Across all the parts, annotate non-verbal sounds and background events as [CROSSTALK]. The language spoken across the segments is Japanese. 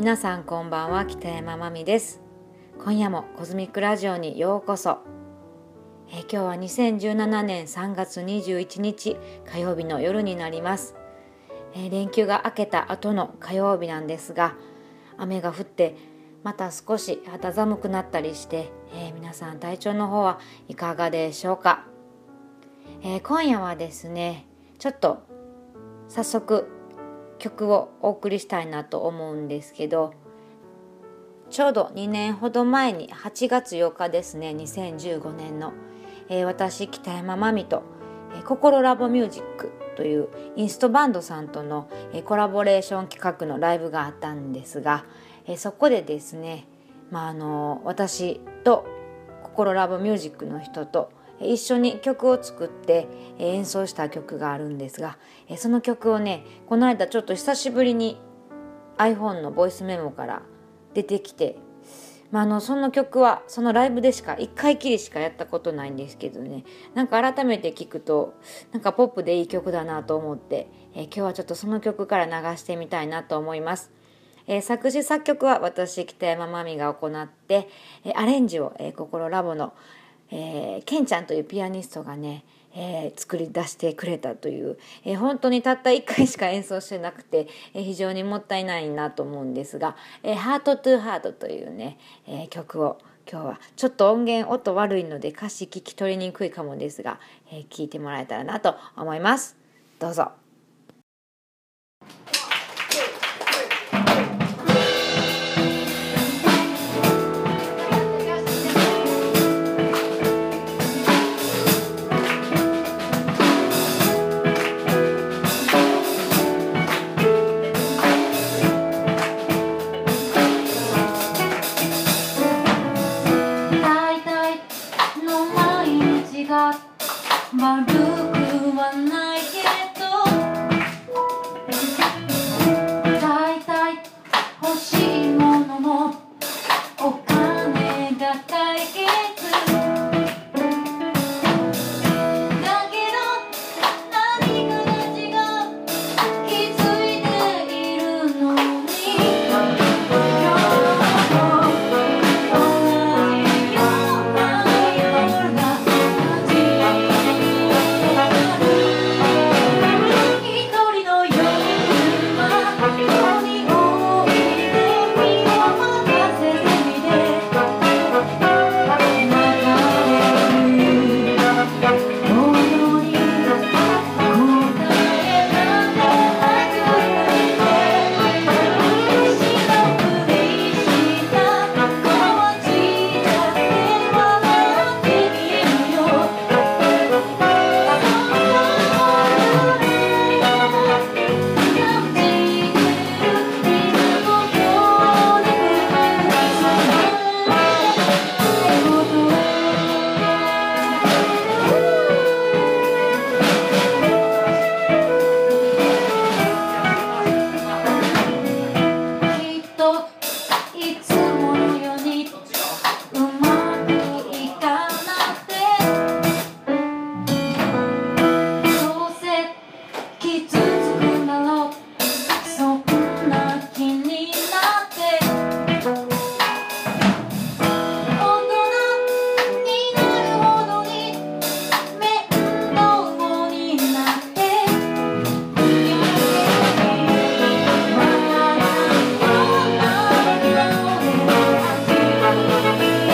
皆さんこんばんは北山まみです。今夜もコズミックラジオにようこそ。え今日は2017年3月21日火曜日の夜になります。え連休が明けた後の火曜日なんですが雨が降ってまた少し肌寒くなったりして、えー、皆さん体調の方はいかがでしょうか、えー、今夜はですねちょっと早速曲をお送りしたいなと思うんですけどちょうど2年ほど前に8月8日ですね2015年の、えー、私北山真美と、えー、心ラボミュージックというインストバンドさんとの、えー、コラボレーション企画のライブがあったんですが、えそこでですね、まあ、あの私と心ラボミュージックの人と一緒に曲を作って演奏した曲があるんですがその曲をねこの間ちょっと久しぶりに iPhone のボイスメモから出てきて、まあ、あのその曲はそのライブでしか1回きりしかやったことないんですけどねなんか改めて聞くとなんかポップでいい曲だなと思って、え今日はちょっとその曲から流してみたいなと思います。え、作詞作曲は私北山真美が行って、え、アレンジを、えー、心ラボの、えー、ケンちゃんというピアニストがね、えー、作り出してくれたという、えー、本当にたった1回しか演奏してなくて、えー、非常にもったいないなと思うんですが「えー、ハートトゥハートというね、えー、曲を今日はちょっと音源音悪いので歌詞聞き取りにくいかもですが、えー、聞いてもらえたらなと思います。どうぞ。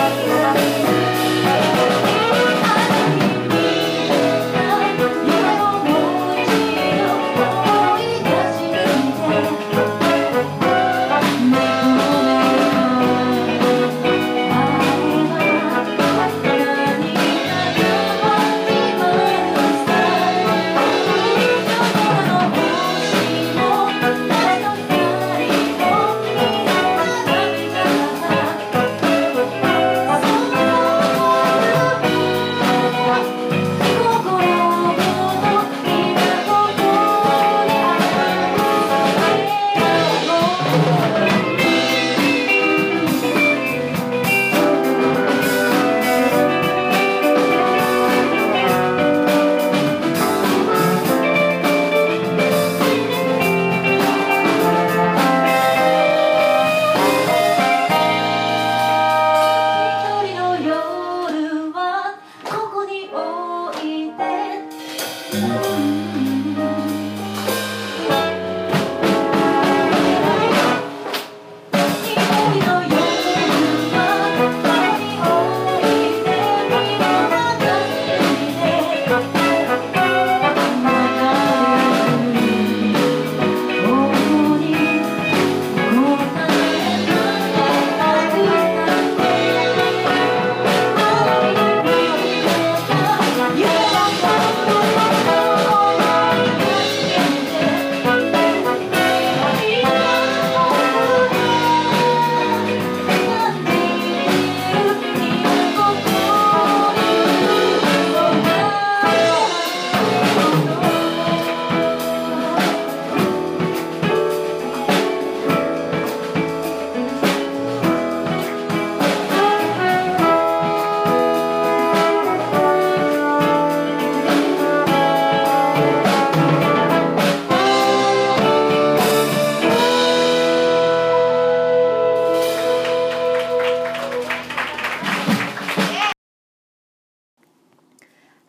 Bye.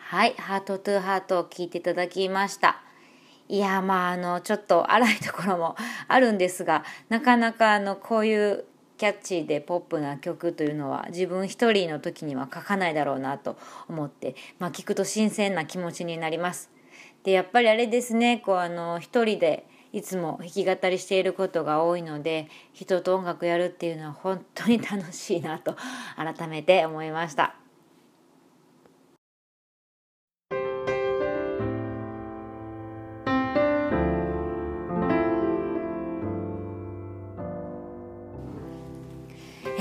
はい、ハートトゥーハートを聞いていただきましたいやまああのちょっと荒いところもあるんですがなかなかあのこういうキャッチーでポップな曲というのは自分一人の時には書かないだろうなと思って、まあ、聞くと新鮮な気持ちになります。でやっぱりあれですねこうあの一人でいつも弾き語りしていることが多いので人と音楽やるっていうのは本当に楽しいなと改めて思いました。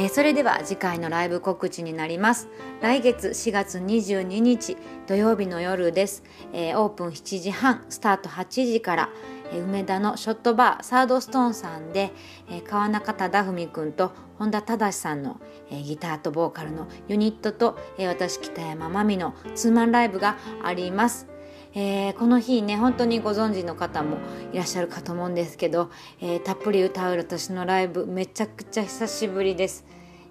えー、それでは次回のライブ告知になります。来月4月22日土曜日の夜です、えー、オープン7時半スタート8時から梅田のショットバーサードストーンさんで、えー、川中忠文くんと本田忠さんの、えー、ギターとボーカルのユニットと、えー、私北山真美のツーマンライブがあります。えー、この日ね本当にご存知の方もいらっしゃるかと思うんですけど、えー、たっぷり歌う私のライブめちゃくちゃ久しぶりです、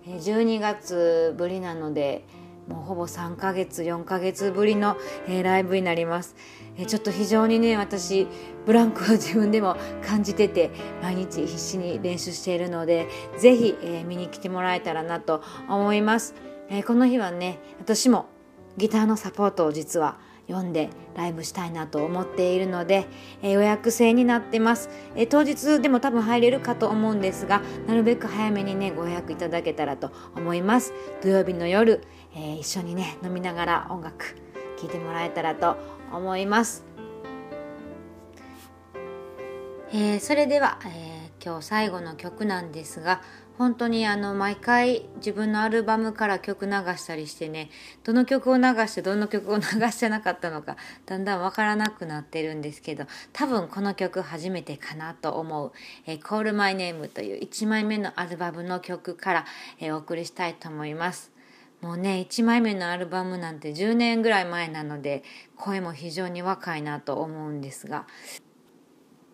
12月ぶりなのでもうほぼ3ヶ月4ヶ月ぶりの、え、ライブになります、え、ちょっと非常にね私ブランクを自分でも感じてて毎日必死に練習しているので是非、え、見に来てもらえたらなと思います、えこの日はね私もギターのサポートを実は読んでライブしたいなと思っているので、えー、予約制になってます、えー、当日でも多分入れるかと思うんですがなるべく早めにねご予約いただけたらと思います。土曜日の夜、えー、一緒にね飲みながら音楽聴いてもらえたらと思います、えそれでは、え今日最後の曲なんですが本当にあの毎回自分のアルバムから曲流したりしてねどの曲を流してどの曲を流してなかったのかだんだんわからなくなってるんですけど多分この曲初めてかなと思う「えー、Call My Name」という1枚目のアルバムの曲から、えー、お送りしたいと思います。もうね1枚目のアルバムなんて10年ぐらい前なので声も非常に若いなと思うんですが、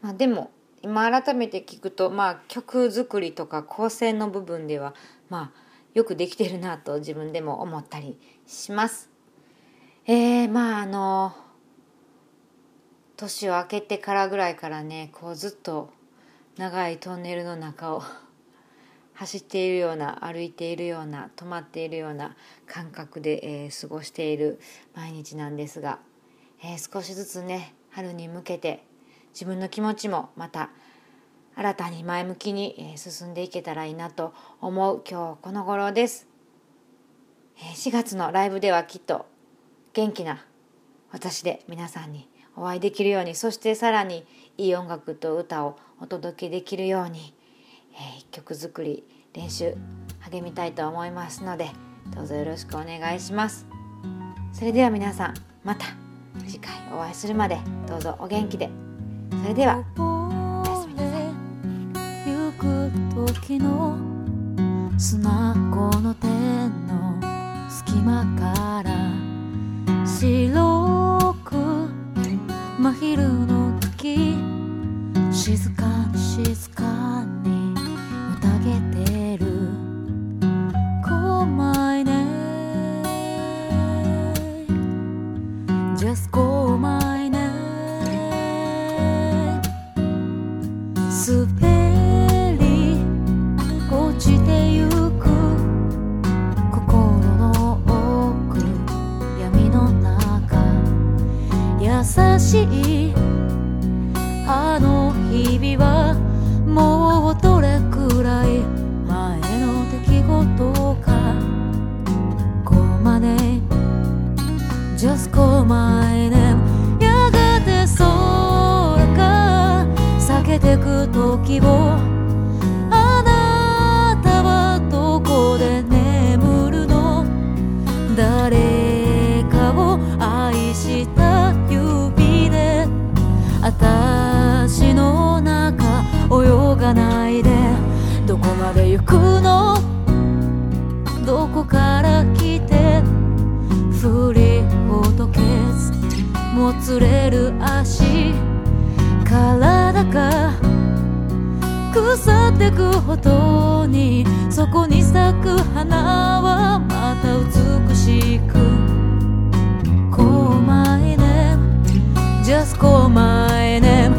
まあ、でも今改めて聞くと、まあ、曲作りとか構成の部分では、まあ、よくできてるなと自分でも思ったりします。えー、まああの年を明けてからぐらいからねこうずっと長いトンネルの中を [LAUGHS] 走っているような歩いているような止まっているような感覚で、えー、過ごしている毎日なんですが、えー、少しずつね春に向けて自分の気持ちもまた新たに前向きに進んでいけたらいいなと思う今日この頃です。4月のライブではきっと元気な私で皆さんにお会いできるようにそしてさらにいい音楽と歌をお届けできるように、えー、曲作り練習励みたいと思いますのでどうぞよろしくお願いします。それでは皆さんまた次回お会いするまでどうぞお元気で。それではおやすみなさい。行く時の砂子の手の隙間から白く真昼の月静かに静かにないでどこまで行くの？どこから来て？振りほどけずもつれる足。体が腐ってくほどにそこに咲く花はまた美しく。こう前の Just call my name